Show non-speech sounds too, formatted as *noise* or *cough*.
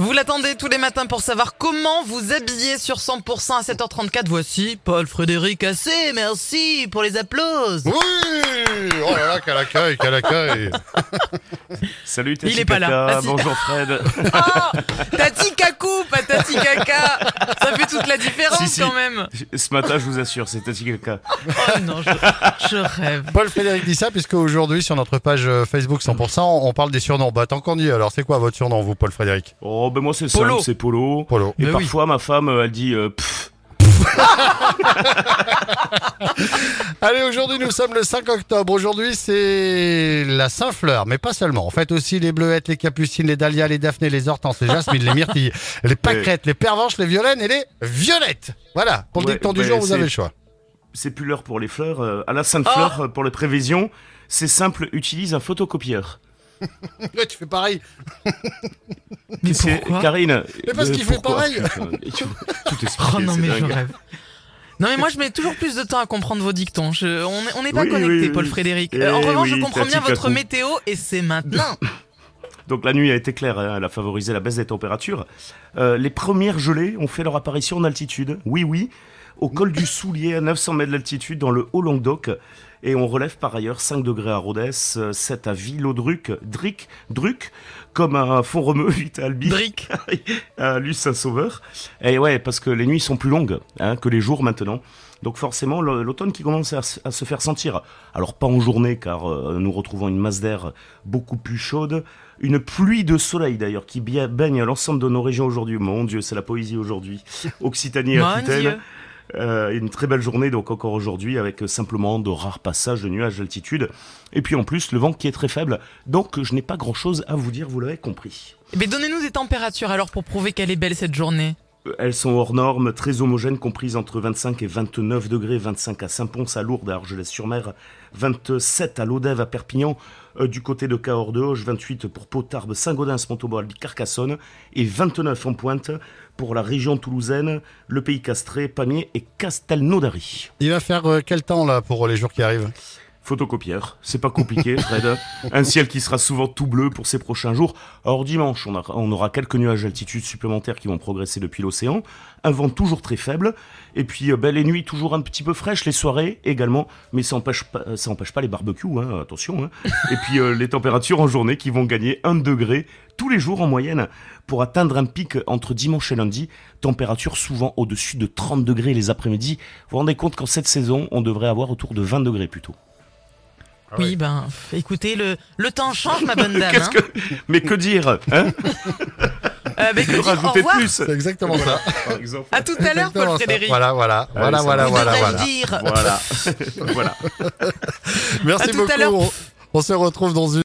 Vous l'attendez tous les matins pour savoir comment vous habiller sur 100% à 7h34. Voici Paul Frédéric Assé. Merci pour les. Oui Oh là là, quel accueil, quel accueil *laughs* Salut Tati Il est pas là. Kaka, Ah, bonjour Fred. *laughs* Oh Tati Kakou, pas Tati Kaka. Ça fait toute la différence Si, si. quand même. Ce matin, je vous assure, c'est Tati Kaka. Oh non, je, je rêve. Paul Frédéric dit ça, puisque aujourd'hui, sur notre page euh, Facebook 100%, on parle des surnoms. Bah, tant qu'on y est, alors c'est quoi votre surnom, vous, Paul Frédéric? Oh, ben moi c'est Polo. simple, c'est Polo. Polo. Et Ben oui. parfois, ma femme, elle dit euh, pff. *laughs* Allez, aujourd'hui, nous sommes le 5 octobre. Aujourd'hui, c'est la Saint-Fleur, mais pas seulement. On fête aussi les bleuettes, les capucines, les dahlias, les daphnées, les hortenses, les jasmines, les myrtilles, *laughs* les pâquerettes, les pervenches, les violaines et les violettes. Voilà, pour le Ouais, dicton du jour, vous avez le choix. C'est plus l'heure pour les fleurs. euh, à la Sainte-Fleur, Oh. euh, pour les prévisions, c'est simple, utilise un photocopieur. *laughs* Ouais, tu fais pareil. Mais C'est- pourquoi Karine. Mais parce euh, qu'il fait pareil. *laughs* Tout expliqué, Oh non, mais je rêve. Non mais moi je mets toujours plus de temps à comprendre vos dictons. Je- on n'est on n'est pas Oui, connecté, oui, Paul. Frédéric. Eh en revanche, je comprends bien votre météo et c'est maintenant. *laughs* Donc la nuit a été claire, hein, elle a favorisé la baisse des températures. Euh, les premières gelées ont fait leur apparition en altitude. Oui, oui, au col du Soulier, à 900 mètres d'altitude, dans le Haut-Languedoc. Et on relève par ailleurs 5 degrés à Rodez, euh, 7 à Villodruc, Dric, Druc, comme à Font-Romeu, 8 à Albi, Dric. *laughs* à Luce Saint-Sauveur. Et ouais, parce que les nuits sont plus longues hein, que les jours maintenant. Donc forcément, l'automne qui commence à, se faire sentir. Alors pas en journée, car euh, nous retrouvons une masse d'air beaucoup plus chaude. Une pluie de soleil d'ailleurs qui baigne l'ensemble de nos régions aujourd'hui. Mon Dieu, c'est la poésie aujourd'hui. Occitanie Aquitaine. Euh, une très belle journée donc encore aujourd'hui avec euh, simplement de rares passages de nuages d'altitude. Et puis en plus le vent qui est très faible. Donc je n'ai pas grand chose à vous dire, vous l'avez compris. Mais donnez-nous des températures alors pour prouver qu'elle est belle cette journée. Elles sont hors normes, très homogènes, comprises entre 25 et 29 degrés, 25 à Saint-Pons, à Lourdes, à Argelès-sur-Mer, 27 à Lodève, à Perpignan, euh, du côté de Cahors de Hoche, 28 pour Potarbes, Saint-Gaudens, Montauban, Carcassonne, et 29 en pointe pour la région toulousaine, le pays castré, Pamiers et Castelnaudary. Il va faire euh, quel temps, là, pour les jours qui arrivent? Photocopieur, c'est pas compliqué, Fred. Un ciel qui sera souvent tout bleu pour ces prochains jours. Or, dimanche, on, aura quelques nuages d'altitude supplémentaires qui vont progresser depuis l'océan. Un vent toujours très faible. Et puis, euh, ben, les nuits toujours un petit peu fraîches, les soirées également. Mais ça empêche pas, ça empêche pas les barbecues, hein, attention. hein. Et puis, euh, les températures en journée qui vont gagner 1 degré tous les jours en moyenne pour atteindre un pic entre dimanche et lundi. Température souvent au-dessus de 30 degrés les après-midi. Vous vous rendez compte qu'en cette saison, on devrait avoir autour de 20 degrés plutôt. Ah oui, ben écoutez, le, le temps change ma bonne *laughs* dame. Hein. que... Mais que dire hein *laughs* Euh, ben, que dire, au revoir. plus C'est exactement ça. Par exemple. À tout à l'heure, Paul. Frédéric. Voilà, voilà, voilà, Allez, voilà, voilà, voilà. dire Voilà. *laughs* voilà. Merci À tout à beaucoup. l'heure. On, on se retrouve dans une